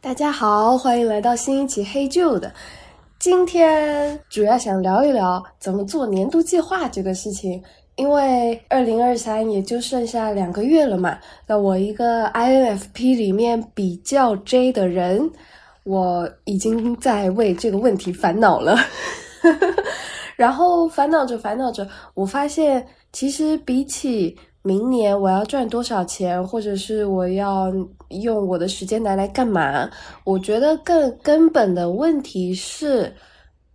大家好，欢迎来到新一期黑旧的。今天主要想聊一聊怎么做年度计划这个事情，因为二零二三也就剩下两个月了嘛。那我一个 INFP 里面比较 J 的人，我已经在为这个问题烦恼了。然后烦恼着烦恼着，我发现其实比起明年我要赚多少钱，或者是我要用我的时间拿来干嘛？我觉得更根本的问题是，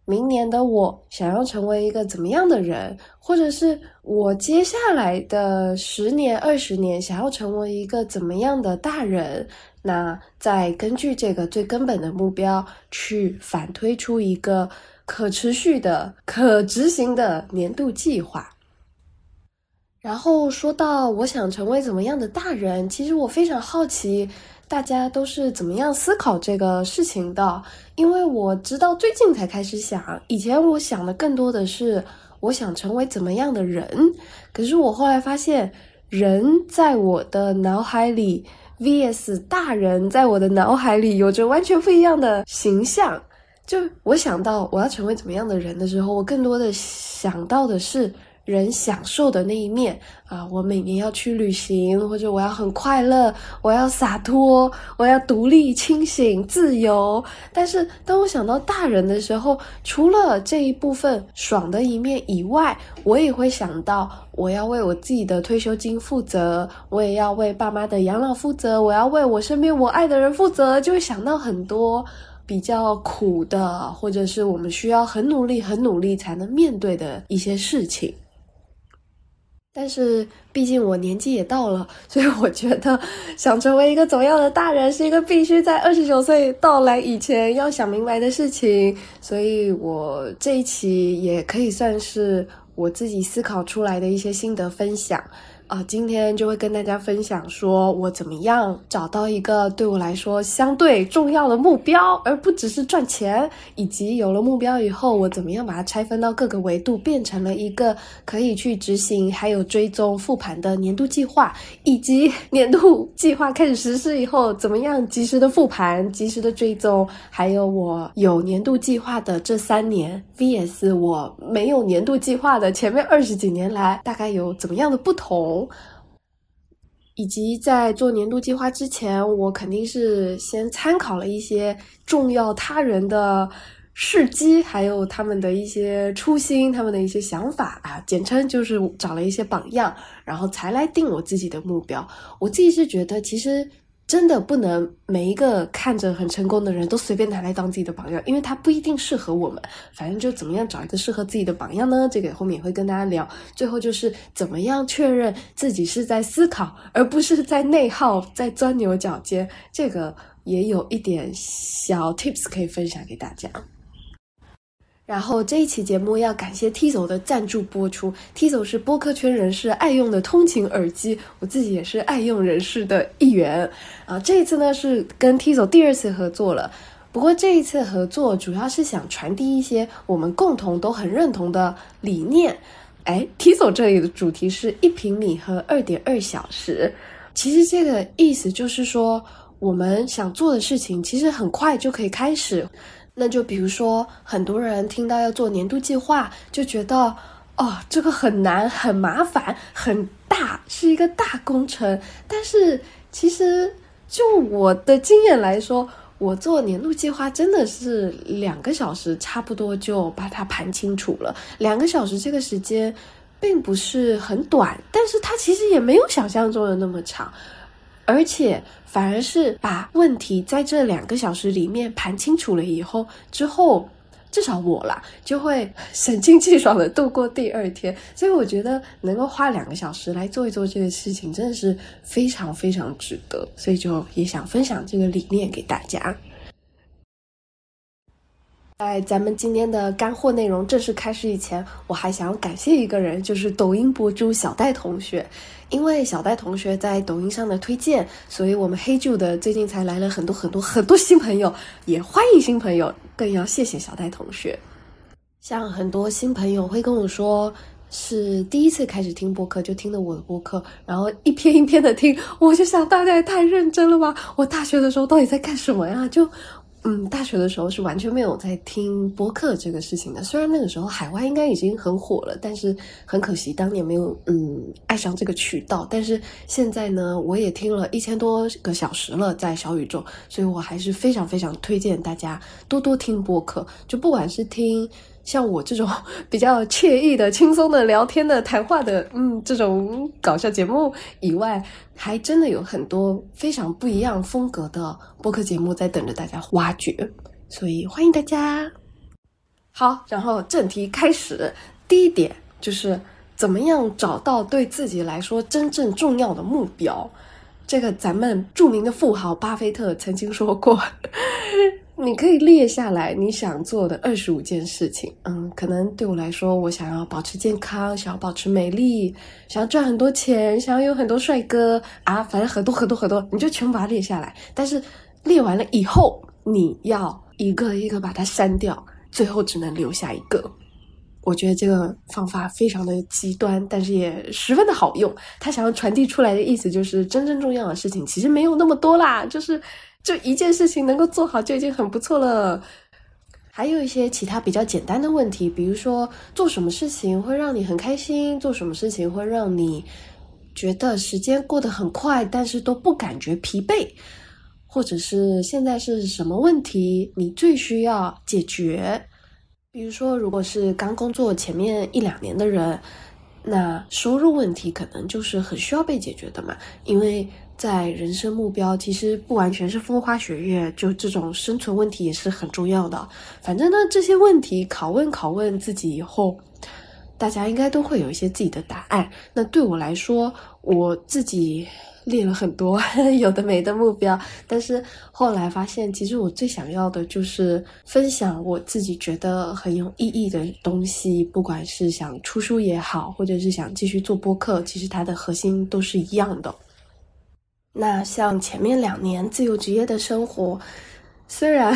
明年的我想要成为一个怎么样的人，或者是我接下来的十年、二十年想要成为一个怎么样的大人？那再根据这个最根本的目标去反推出一个可持续的、可执行的年度计划。然后说到我想成为怎么样的大人，其实我非常好奇大家都是怎么样思考这个事情的，因为我直到最近才开始想，以前我想的更多的是我想成为怎么样的人，可是我后来发现，人在我的脑海里 vs 大人在我的脑海里有着完全不一样的形象。就我想到我要成为怎么样的人的时候，我更多的想到的是。人享受的那一面啊，我每年要去旅行，或者我要很快乐，我要洒脱，我要独立、清醒、自由。但是当我想到大人的时候，除了这一部分爽的一面以外，我也会想到我要为我自己的退休金负责，我也要为爸妈的养老负责，我要为我身边我爱的人负责，就会想到很多比较苦的，或者是我们需要很努力、很努力才能面对的一些事情。但是，毕竟我年纪也到了，所以我觉得想成为一个怎么样的大人，是一个必须在二十九岁到来以前要想明白的事情。所以我这一期也可以算是我自己思考出来的一些心得分享。啊，今天就会跟大家分享，说我怎么样找到一个对我来说相对重要的目标，而不只是赚钱，以及有了目标以后，我怎么样把它拆分到各个维度，变成了一个可以去执行、还有追踪复盘的年度计划，以及 年度计划开始实施以后，怎么样及时的复盘、及时的追踪，还有我有年度计划的这三年，VS 我没有年度计划的前面二十几年来，大概有怎么样的不同。以及在做年度计划之前，我肯定是先参考了一些重要他人的事迹，还有他们的一些初心，他们的一些想法啊，简称就是找了一些榜样，然后才来定我自己的目标。我自己是觉得，其实。真的不能每一个看着很成功的人都随便拿来当自己的榜样，因为他不一定适合我们。反正就怎么样找一个适合自己的榜样呢？这个后面也会跟大家聊。最后就是怎么样确认自己是在思考，而不是在内耗、在钻牛角尖。这个也有一点小 tips 可以分享给大家。然后这一期节目要感谢 Tizo 的赞助播出。Tizo 是播客圈人士爱用的通勤耳机，我自己也是爱用人士的一员啊。这一次呢是跟 Tizo 第二次合作了，不过这一次合作主要是想传递一些我们共同都很认同的理念。哎，Tizo 这里的主题是一平米和二点二小时，其实这个意思就是说，我们想做的事情其实很快就可以开始。那就比如说，很多人听到要做年度计划，就觉得哦，这个很难、很麻烦、很大，是一个大工程。但是其实，就我的经验来说，我做年度计划真的是两个小时，差不多就把它盘清楚了。两个小时这个时间并不是很短，但是它其实也没有想象中的那么长。而且反而是把问题在这两个小时里面盘清楚了以后，之后至少我啦就会神清气爽的度过第二天。所以我觉得能够花两个小时来做一做这个事情，真的是非常非常值得。所以就也想分享这个理念给大家。在咱们今天的干货内容正式开始以前，我还想感谢一个人，就是抖音博主小戴同学。因为小戴同学在抖音上的推荐，所以我们黑旧的最近才来了很多很多很多新朋友，也欢迎新朋友，更要谢谢小戴同学。像很多新朋友会跟我说。是第一次开始听播客，就听的我的播客，然后一篇一篇的听，我就想大家也太认真了吧！我大学的时候到底在干什么呀？就。嗯，大学的时候是完全没有在听播客这个事情的。虽然那个时候海外应该已经很火了，但是很可惜当年没有嗯爱上这个渠道。但是现在呢，我也听了一千多个小时了，在小宇宙，所以我还是非常非常推荐大家多多听播客。就不管是听。像我这种 比较惬意的、轻松的聊天的、谈话的，嗯，这种搞笑节目以外，还真的有很多非常不一样风格的播客节目在等着大家挖掘，所以欢迎大家。好，然后正题开始，第一点就是怎么样找到对自己来说真正重要的目标。这个咱们著名的富豪巴菲特曾经说过。你可以列下来你想做的二十五件事情。嗯，可能对我来说，我想要保持健康，想要保持美丽，想要赚很多钱，想要有很多帅哥啊，反正很多很多很多，你就全部把它列下来。但是列完了以后，你要一个一个把它删掉，最后只能留下一个。我觉得这个方法非常的极端，但是也十分的好用。他想要传递出来的意思就是，真正重要的事情其实没有那么多啦，就是。就一件事情能够做好就已经很不错了，还有一些其他比较简单的问题，比如说做什么事情会让你很开心，做什么事情会让你觉得时间过得很快，但是都不感觉疲惫，或者是现在是什么问题你最需要解决？比如说，如果是刚工作前面一两年的人，那收入问题可能就是很需要被解决的嘛，因为。在人生目标，其实不完全是风花雪月，就这种生存问题也是很重要的。反正呢，这些问题拷问拷问自己以后，大家应该都会有一些自己的答案。那对我来说，我自己列了很多 有的没的目标，但是后来发现，其实我最想要的就是分享我自己觉得很有意义的东西，不管是想出书也好，或者是想继续做播客，其实它的核心都是一样的。那像前面两年自由职业的生活，虽然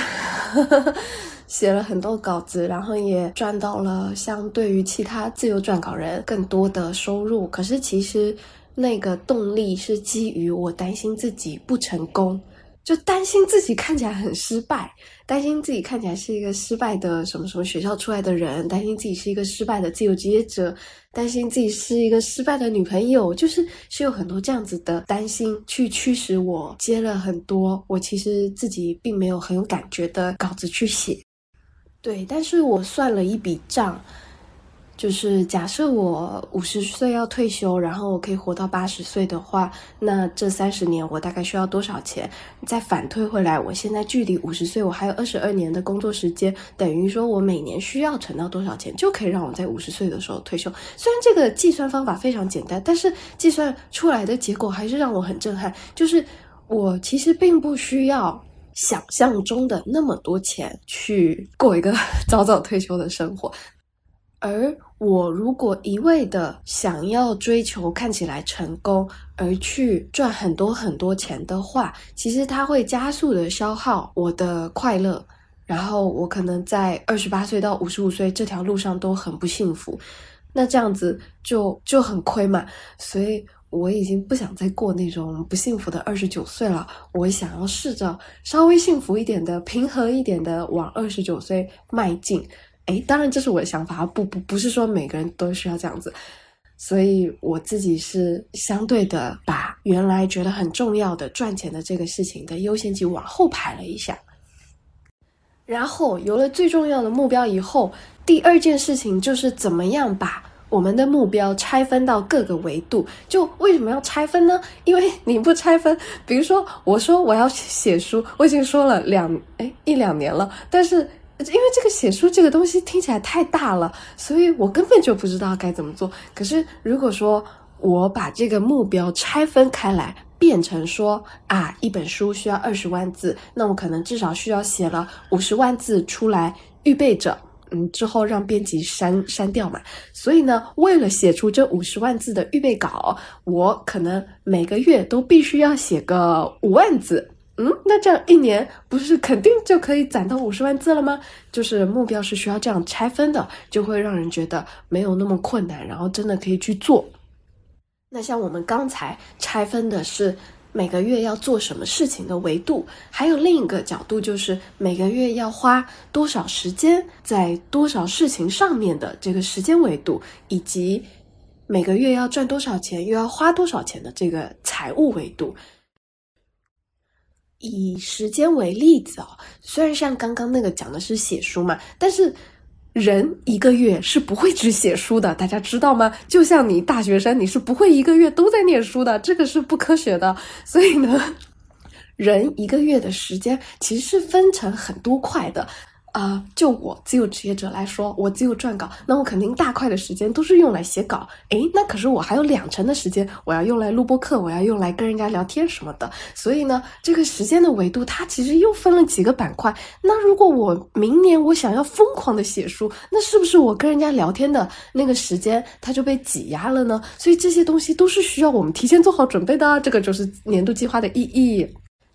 写了很多稿子，然后也赚到了相对于其他自由撰稿人更多的收入，可是其实那个动力是基于我担心自己不成功。就担心自己看起来很失败，担心自己看起来是一个失败的什么什么学校出来的人，担心自己是一个失败的自由职业者，担心自己是一个失败的女朋友，就是是有很多这样子的担心去驱使我接了很多我其实自己并没有很有感觉的稿子去写。对，但是我算了一笔账。就是假设我五十岁要退休，然后我可以活到八十岁的话，那这三十年我大概需要多少钱？再反推回来，我现在距离五十岁我还有二十二年的工作时间，等于说我每年需要存到多少钱，就可以让我在五十岁的时候退休。虽然这个计算方法非常简单，但是计算出来的结果还是让我很震撼。就是我其实并不需要想象中的那么多钱去过一个 早早退休的生活。而我如果一味的想要追求看起来成功，而去赚很多很多钱的话，其实它会加速的消耗我的快乐，然后我可能在二十八岁到五十五岁这条路上都很不幸福，那这样子就就很亏嘛。所以我已经不想再过那种不幸福的二十九岁了，我想要试着稍微幸福一点的、平和一点的往二十九岁迈进。哎，当然这是我的想法，不不不是说每个人都需要这样子，所以我自己是相对的把原来觉得很重要的赚钱的这个事情的优先级往后排了一下，然后有了最重要的目标以后，第二件事情就是怎么样把我们的目标拆分到各个维度。就为什么要拆分呢？因为 你不拆分，比如说我说我要写书，我已经说了两哎一两年了，但是。因为这个写书这个东西听起来太大了，所以我根本就不知道该怎么做。可是如果说我把这个目标拆分开来，变成说啊，一本书需要二十万字，那我可能至少需要写了五十万字出来预备着，嗯，之后让编辑删删掉嘛。所以呢，为了写出这五十万字的预备稿，我可能每个月都必须要写个五万字。嗯，那这样一年不是肯定就可以攒到五十万字了吗？就是目标是需要这样拆分的，就会让人觉得没有那么困难，然后真的可以去做。那像我们刚才拆分的是每个月要做什么事情的维度，还有另一个角度就是每个月要花多少时间在多少事情上面的这个时间维度，以及每个月要赚多少钱又要花多少钱的这个财务维度。以时间为例子哦，虽然像刚刚那个讲的是写书嘛，但是人一个月是不会只写书的，大家知道吗？就像你大学生，你是不会一个月都在念书的，这个是不科学的。所以呢，人一个月的时间其实是分成很多块的。啊，就我自由职业者来说，我自由撰稿，那我肯定大块的时间都是用来写稿。诶，那可是我还有两成的时间，我要用来录播课，我要用来跟人家聊天什么的。所以呢，这个时间的维度，它其实又分了几个板块。那如果我明年我想要疯狂的写书，那是不是我跟人家聊天的那个时间它就被挤压了呢？所以这些东西都是需要我们提前做好准备的。这个就是年度计划的意义。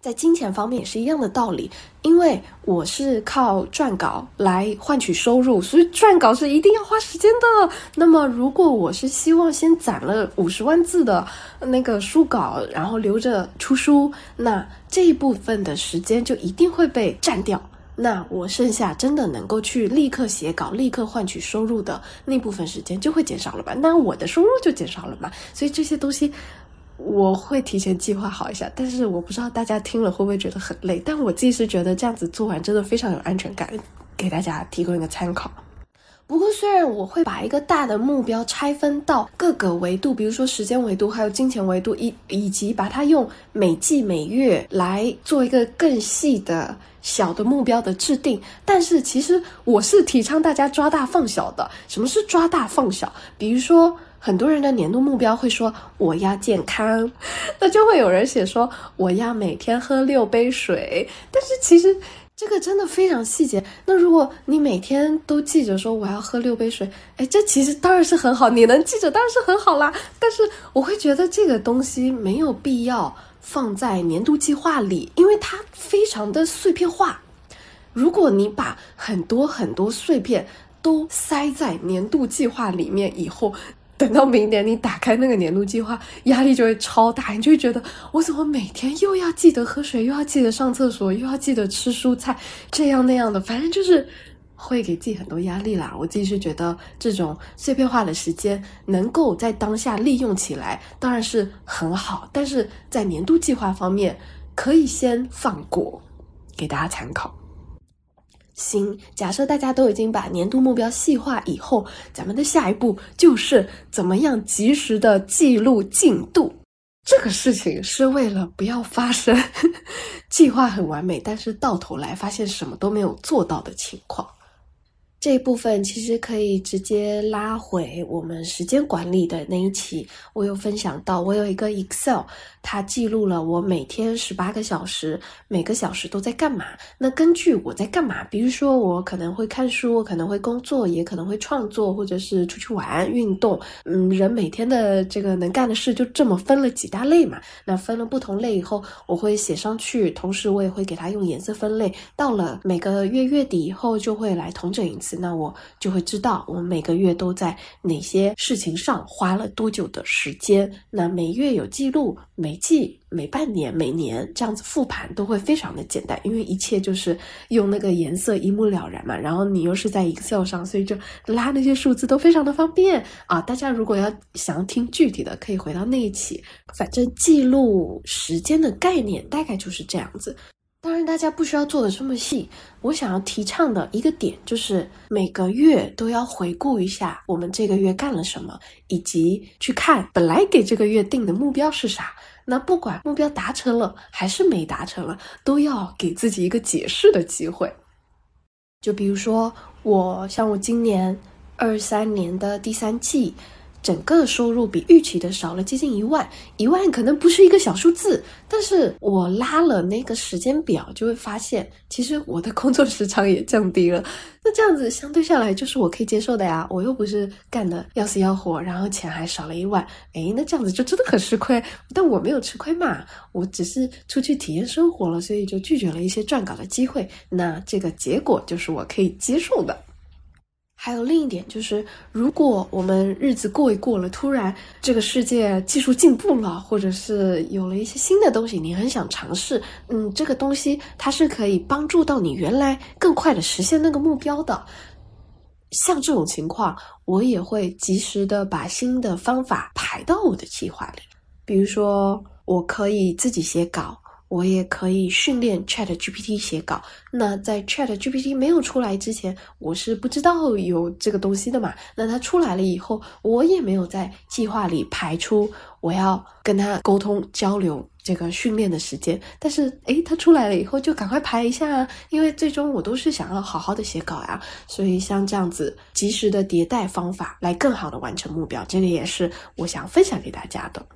在金钱方面也是一样的道理，因为我是靠撰稿来换取收入，所以撰稿是一定要花时间的。那么，如果我是希望先攒了五十万字的那个书稿，然后留着出书，那这一部分的时间就一定会被占掉。那我剩下真的能够去立刻写稿、立刻换取收入的那部分时间就会减少了吧？那我的收入就减少了嘛？所以这些东西。我会提前计划好一下，但是我不知道大家听了会不会觉得很累。但我自己是觉得这样子做完真的非常有安全感，给大家提供一个参考。不过，虽然我会把一个大的目标拆分到各个维度，比如说时间维度，还有金钱维度，以以及把它用每季每月来做一个更细的小的目标的制定，但是其实我是提倡大家抓大放小的。什么是抓大放小？比如说。很多人的年度目标会说我要健康，那就会有人写说我要每天喝六杯水。但是其实这个真的非常细节。那如果你每天都记着说我要喝六杯水，哎，这其实当然是很好，你能记着当然是很好啦。但是我会觉得这个东西没有必要放在年度计划里，因为它非常的碎片化。如果你把很多很多碎片都塞在年度计划里面以后，等到明年，你打开那个年度计划，压力就会超大，你就会觉得我怎么每天又要记得喝水，又要记得上厕所，又要记得吃蔬菜，这样那样的，反正就是会给自己很多压力啦。我自己是觉得这种碎片化的时间能够在当下利用起来，当然是很好，但是在年度计划方面可以先放过，给大家参考。行，假设大家都已经把年度目标细化以后，咱们的下一步就是怎么样及时的记录进度。这个事情是为了不要发生 计划很完美，但是到头来发现什么都没有做到的情况。这一部分其实可以直接拉回我们时间管理的那一期，我有分享到，我有一个 Excel，它记录了我每天十八个小时，每个小时都在干嘛。那根据我在干嘛，比如说我可能会看书，我可能会工作，也可能会创作，或者是出去玩、运动。嗯，人每天的这个能干的事就这么分了几大类嘛。那分了不同类以后，我会写上去，同时我也会给它用颜色分类。到了每个月月底以后，就会来统整一次那我就会知道我每个月都在哪些事情上花了多久的时间。那每月有记录，每季、每半年、每年这样子复盘都会非常的简单，因为一切就是用那个颜色一目了然嘛。然后你又是在 Excel 上，所以就拉那些数字都非常的方便啊。大家如果要想要听具体的，可以回到那一期。反正记录时间的概念大概就是这样子。当然，大家不需要做的这么细。我想要提倡的一个点就是，每个月都要回顾一下我们这个月干了什么，以及去看本来给这个月定的目标是啥。那不管目标达成了还是没达成了，都要给自己一个解释的机会。就比如说，我像我今年二三年的第三季。整个收入比预期的少了接近一万，一万可能不是一个小数字，但是我拉了那个时间表，就会发现，其实我的工作时长也降低了。那这样子相对下来，就是我可以接受的呀。我又不是干的要死要活，然后钱还少了一万，诶，那这样子就真的很吃亏。但我没有吃亏嘛，我只是出去体验生活了，所以就拒绝了一些撰稿的机会。那这个结果就是我可以接受的。还有另一点就是，如果我们日子过一过了，突然这个世界技术进步了，或者是有了一些新的东西，你很想尝试，嗯，这个东西它是可以帮助到你原来更快的实现那个目标的。像这种情况，我也会及时的把新的方法排到我的计划里，比如说，我可以自己写稿。我也可以训练 Chat GPT 写稿。那在 Chat GPT 没有出来之前，我是不知道有这个东西的嘛。那它出来了以后，我也没有在计划里排出我要跟他沟通交流这个训练的时间。但是，诶，它出来了以后就赶快排一下啊，因为最终我都是想要好好的写稿呀。所以，像这样子及时的迭代方法，来更好的完成目标，这个也是我想分享给大家的。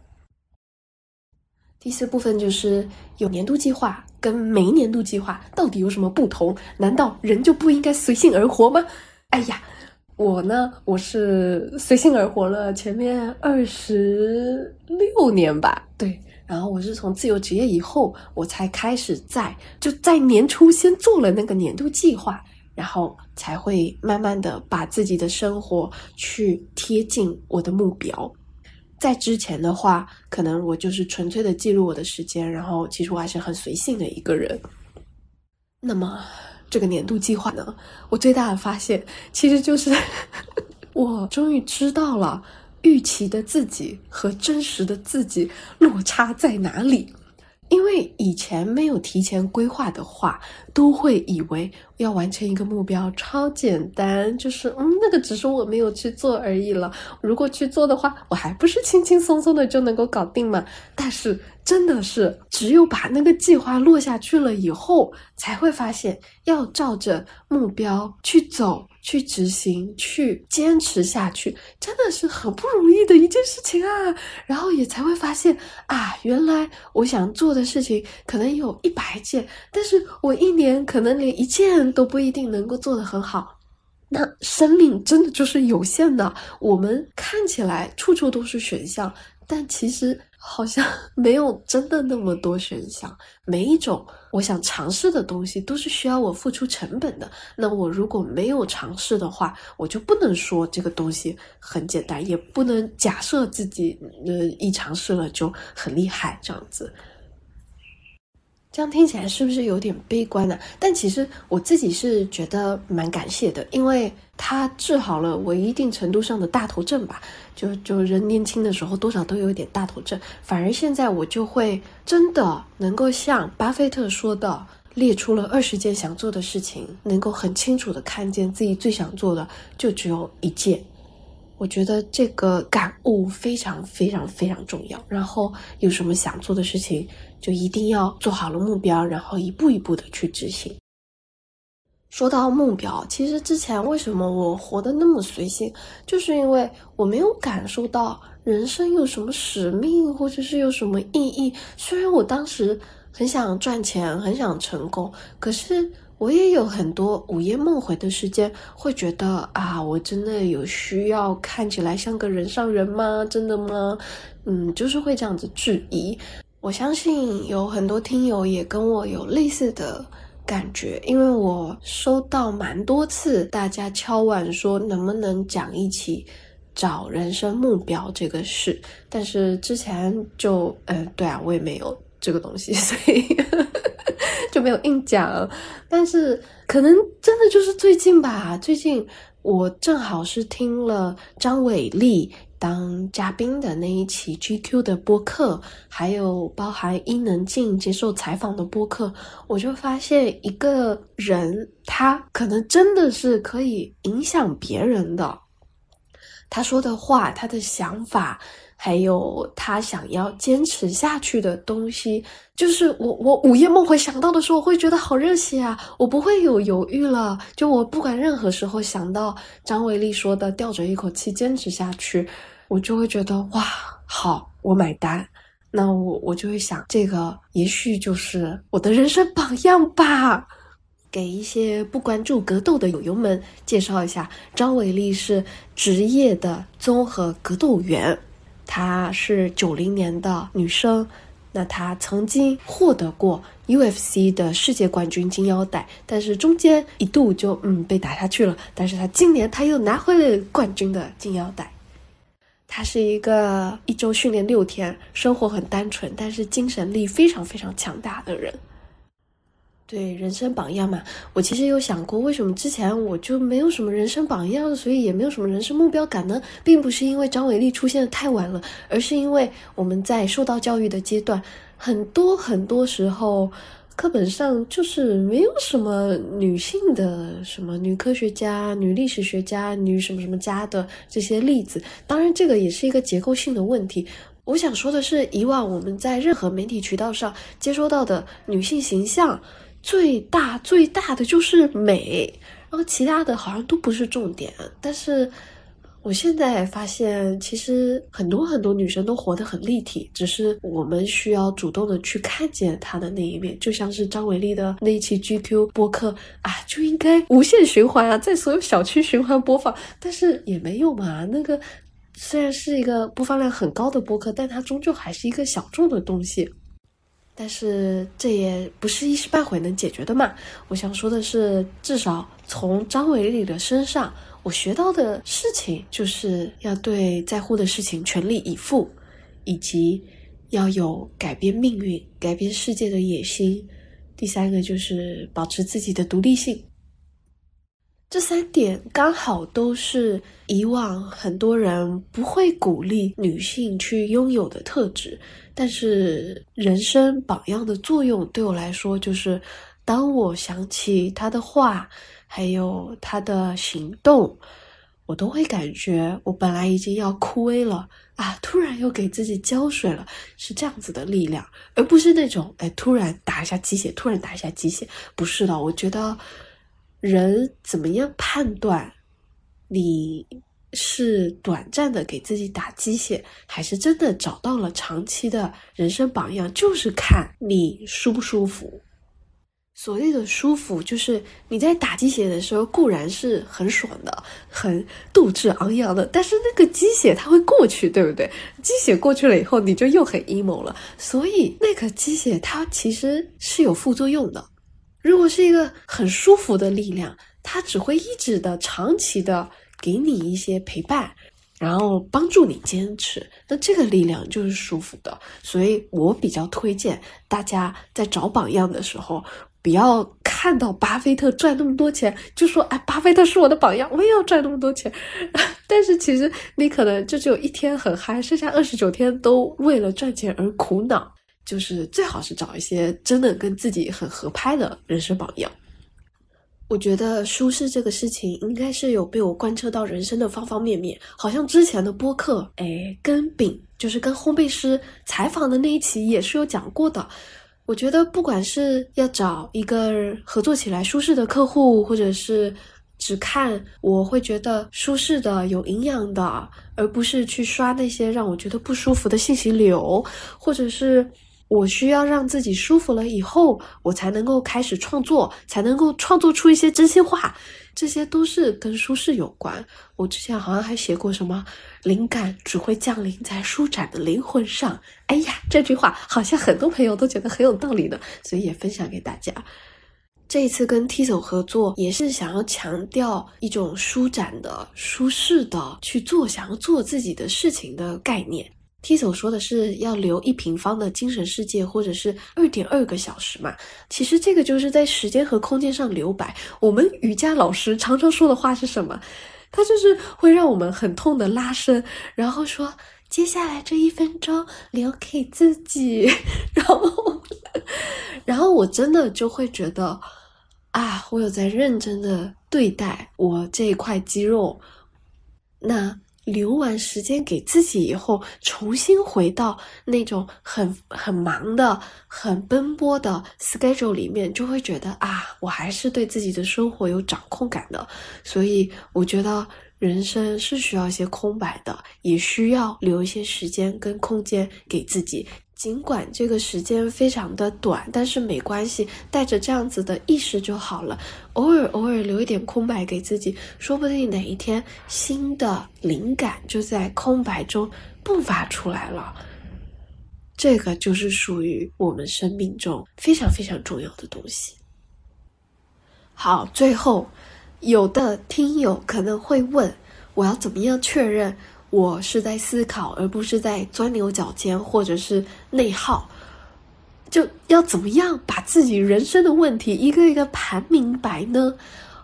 第四部分就是有年度计划跟没年度计划到底有什么不同？难道人就不应该随性而活吗？哎呀，我呢，我是随性而活了前面二十六年吧，对，然后我是从自由职业以后，我才开始在就在年初先做了那个年度计划，然后才会慢慢的把自己的生活去贴近我的目标。在之前的话，可能我就是纯粹的记录我的时间，然后其实我还是很随性的一个人。那么这个年度计划呢，我最大的发现其实就是，我终于知道了预期的自己和真实的自己落差在哪里。因为以前没有提前规划的话，都会以为要完成一个目标超简单，就是嗯，那个只是我没有去做而已了。如果去做的话，我还不是轻轻松松的就能够搞定吗？但是真的是只有把那个计划落下去了以后，才会发现要照着目标去走。去执行，去坚持下去，真的是很不容易的一件事情啊！然后也才会发现啊，原来我想做的事情可能有一百件，但是我一年可能连一件都不一定能够做得很好。那生命真的就是有限的，我们看起来处处都是选项。但其实好像 没有真的那么多选项，每一种我想尝试的东西都是需要我付出成本的。那我如果没有尝试的话，我就不能说这个东西很简单，也不能假设自己呃一尝试了就很厉害这样子。这样听起来是不是有点悲观呢？但其实我自己是觉得蛮感谢的，因为它治好了我一定程度上的大头症吧。就就人年轻的时候多少都有一点大头症，反而现在我就会真的能够像巴菲特说的，列出了二十件想做的事情，能够很清楚的看见自己最想做的就只有一件。我觉得这个感悟非常非常非常重要。然后有什么想做的事情，就一定要做好了目标，然后一步一步的去执行。说到目标，其实之前为什么我活得那么随性，就是因为我没有感受到人生有什么使命，或者是有什么意义。虽然我当时很想赚钱，很想成功，可是。我也有很多午夜梦回的时间，会觉得啊，我真的有需要看起来像个人上人吗？真的吗？嗯，就是会这样子质疑。我相信有很多听友也跟我有类似的感觉，因为我收到蛮多次大家敲碗说能不能讲一起找人生目标这个事，但是之前就嗯，对啊，我也没有这个东西，所以。就没有硬讲，但是可能真的就是最近吧。最近我正好是听了张伟丽当嘉宾的那一期 GQ 的播客，还有包含伊能静接受采访的播客，我就发现一个人他可能真的是可以影响别人的，他说的话，他的想法。还有他想要坚持下去的东西，就是我我午夜梦回想到的时候，我会觉得好热血啊！我不会有犹豫了，就我不管任何时候想到张伟丽说的，吊着一口气坚持下去，我就会觉得哇，好，我买单。那我我就会想，这个也许就是我的人生榜样吧。给一些不关注格斗的友友们介绍一下，张伟丽是职业的综合格斗员，她是九零年的女生。那她曾经获得过 UFC 的世界冠军金腰带，但是中间一度就嗯被打下去了。但是她今年她又拿回了冠军的金腰带。她是一个一周训练六天，生活很单纯，但是精神力非常非常强大的人。对人生榜样嘛，我其实有想过，为什么之前我就没有什么人生榜样，所以也没有什么人生目标感呢？并不是因为张伟丽出现的太晚了，而是因为我们在受到教育的阶段，很多很多时候，课本上就是没有什么女性的什么女科学家、女历史学家、女什么什么家的这些例子。当然，这个也是一个结构性的问题。我想说的是，以往我们在任何媒体渠道上接收到的女性形象。最大最大的就是美，然后其他的好像都不是重点。但是我现在发现，其实很多很多女生都活得很立体，只是我们需要主动的去看见她的那一面。就像是张伟丽的那一期 GQ 播客啊，就应该无限循环啊，在所有小区循环播放。但是也没有嘛，那个虽然是一个播放量很高的播客，但它终究还是一个小众的东西。但是这也不是一时半会能解决的嘛。我想说的是，至少从张伟丽的身上，我学到的事情就是要对在乎的事情全力以赴，以及要有改变命运、改变世界的野心。第三个就是保持自己的独立性。这三点刚好都是以往很多人不会鼓励女性去拥有的特质，但是人生榜样的作用对我来说，就是当我想起他的话，还有他的行动，我都会感觉我本来已经要枯萎了啊，突然又给自己浇水了，是这样子的力量，而不是那种哎突然打一下鸡血，突然打一下鸡血，不是的，我觉得。人怎么样判断你是短暂的给自己打鸡血，还是真的找到了长期的人生榜样？就是看你舒不舒服。所谓的舒服，就是你在打鸡血的时候固然是很爽的，很斗志昂扬的，但是那个鸡血它会过去，对不对？鸡血过去了以后，你就又很 emo 了。所以那个鸡血它其实是有副作用的。如果是一个很舒服的力量，它只会一直的、长期的给你一些陪伴，然后帮助你坚持。那这个力量就是舒服的，所以我比较推荐大家在找榜样的时候，不要看到巴菲特赚那么多钱就说：“哎，巴菲特是我的榜样，我也要赚那么多钱。”但是其实你可能就只有一天很嗨，剩下二十九天都为了赚钱而苦恼。就是最好是找一些真的跟自己很合拍的人生榜样。我觉得舒适这个事情应该是有被我贯彻到人生的方方面面。好像之前的播客，哎，跟饼就是跟烘焙师采访的那一期也是有讲过的。我觉得不管是要找一个合作起来舒适的客户，或者是只看我会觉得舒适的、有营养的，而不是去刷那些让我觉得不舒服的信息流，或者是。我需要让自己舒服了以后，我才能够开始创作，才能够创作出一些真心话。这些都是跟舒适有关。我之前好像还写过什么“灵感只会降临在舒展的灵魂上”。哎呀，这句话好像很多朋友都觉得很有道理呢，所以也分享给大家。这一次跟 T 总合作，也是想要强调一种舒展的、舒适的去做想要做自己的事情的概念。T 总说的是要留一平方的精神世界，或者是二点二个小时嘛？其实这个就是在时间和空间上留白。我们瑜伽老师常常说的话是什么？他就是会让我们很痛的拉伸，然后说接下来这一分钟留给自己。然后，然后我真的就会觉得啊，我有在认真的对待我这一块肌肉。那。留完时间给自己以后，重新回到那种很很忙的、很奔波的 schedule 里面，就会觉得啊，我还是对自己的生活有掌控感的。所以我觉得人生是需要一些空白的，也需要留一些时间跟空间给自己。尽管这个时间非常的短，但是没关系，带着这样子的意识就好了。偶尔偶尔留一点空白给自己，说不定哪一天新的灵感就在空白中迸发出来了。这个就是属于我们生命中非常非常重要的东西。好，最后有的听友可能会问，我要怎么样确认？我是在思考，而不是在钻牛角尖，或者是内耗。就要怎么样把自己人生的问题一个一个盘明白呢？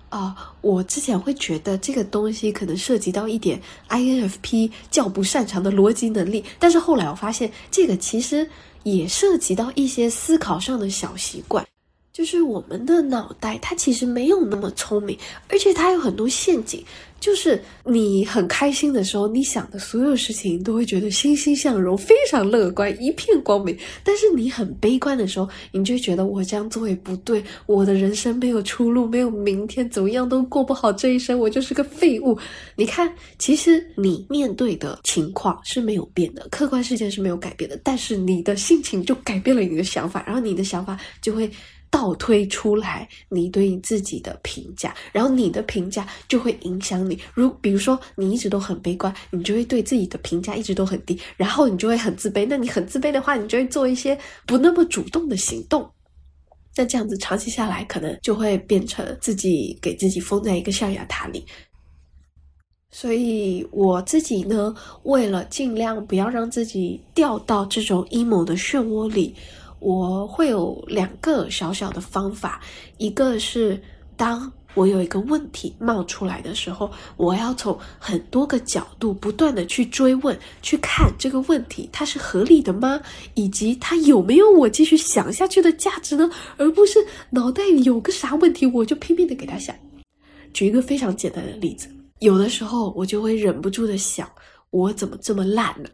啊，我之前会觉得这个东西可能涉及到一点 INFP 较不擅长的逻辑能力，但是后来我发现，这个其实也涉及到一些思考上的小习惯。就是我们的脑袋，它其实没有那么聪明，而且它有很多陷阱。就是你很开心的时候，你想的所有事情都会觉得欣欣向荣，非常乐观，一片光明。但是你很悲观的时候，你就觉得我这样做也不对，我的人生没有出路，没有明天，怎么样都过不好这一生，我就是个废物。你看，其实你面对的情况是没有变的，客观事件是没有改变的，但是你的心情就改变了你的想法，然后你的想法就会。倒推出来你对你自己的评价，然后你的评价就会影响你。如比如说你一直都很悲观，你就会对自己的评价一直都很低，然后你就会很自卑。那你很自卑的话，你就会做一些不那么主动的行动。那这样子长期下来，可能就会变成自己给自己封在一个象牙塔里。所以我自己呢，为了尽量不要让自己掉到这种阴谋的漩涡里。我会有两个小小的方法，一个是当我有一个问题冒出来的时候，我要从很多个角度不断的去追问，去看这个问题它是合理的吗？以及它有没有我继续想下去的价值呢？而不是脑袋里有个啥问题我就拼命的给他想。举一个非常简单的例子，有的时候我就会忍不住的想，我怎么这么烂呢？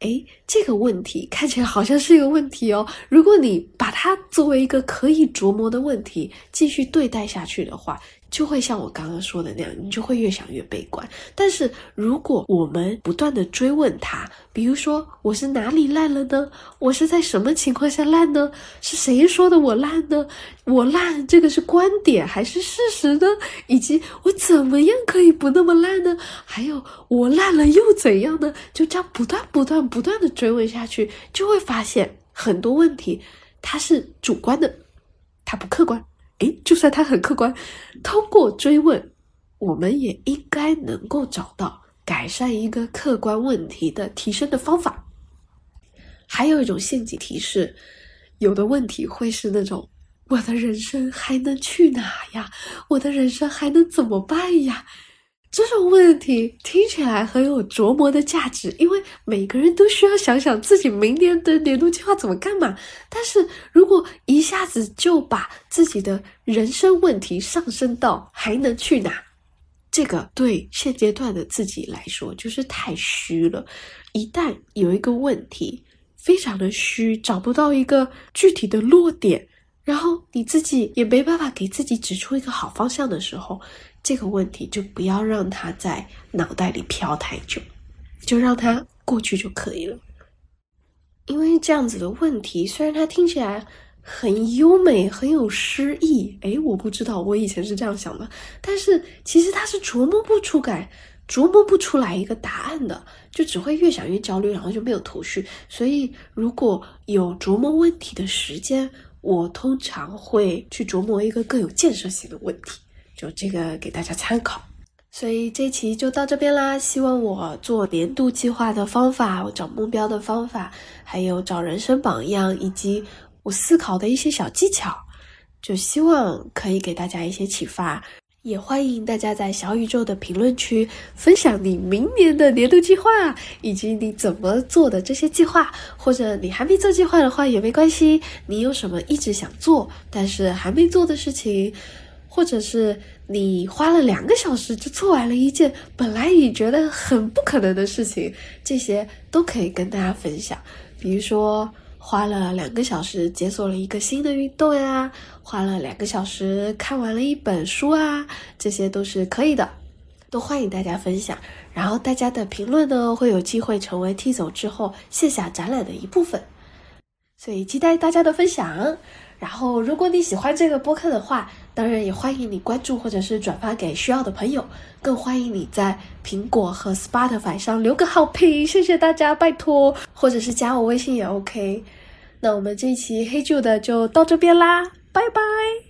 哎，这个问题看起来好像是一个问题哦。如果你把它作为一个可以琢磨的问题继续对待下去的话。就会像我刚刚说的那样，你就会越想越悲观。但是如果我们不断的追问他，比如说我是哪里烂了呢？我是在什么情况下烂呢？是谁说的我烂呢？我烂这个是观点还是事实呢？以及我怎么样可以不那么烂呢？还有我烂了又怎样呢？就这样不断不断不断的追问下去，就会发现很多问题它是主观的，它不客观。诶，就算他很客观，通过追问，我们也应该能够找到改善一个客观问题的提升的方法。还有一种陷阱提示，有的问题会是那种：我的人生还能去哪呀？我的人生还能怎么办呀？这种问题听起来很有琢磨的价值，因为每个人都需要想想自己明年的年度计划怎么干嘛。但是如果一下子就把自己的人生问题上升到还能去哪，这个对现阶段的自己来说就是太虚了。一旦有一个问题非常的虚，找不到一个具体的落点，然后你自己也没办法给自己指出一个好方向的时候。这个问题就不要让它在脑袋里飘太久，就让它过去就可以了。因为这样子的问题，虽然它听起来很优美、很有诗意，诶，我不知道我以前是这样想的，但是其实它是琢磨不出感、琢磨不出来一个答案的，就只会越想越焦虑，然后就没有头绪。所以如果有琢磨问题的时间，我通常会去琢磨一个更有建设性的问题。就这个给大家参考，所以这期就到这边啦。希望我做年度计划的方法，我找目标的方法，还有找人生榜样，以及我思考的一些小技巧，就希望可以给大家一些启发。也欢迎大家在小宇宙的评论区分享你明年的年度计划，以及你怎么做的这些计划，或者你还没做计划的话也没关系。你有什么一直想做但是还没做的事情？或者是你花了两个小时就做完了一件本来你觉得很不可能的事情，这些都可以跟大家分享。比如说，花了两个小时解锁了一个新的运动呀，花了两个小时看完了一本书啊，这些都是可以的。都欢迎大家分享。然后大家的评论呢，会有机会成为 T 走之后线下展览的一部分，所以期待大家的分享。然后，如果你喜欢这个播客的话，当然也欢迎你关注或者是转发给需要的朋友，更欢迎你在苹果和 Spotify 上留个好评，谢谢大家，拜托，或者是加我微信也 OK。那我们这一期黑旧的就到这边啦，拜拜。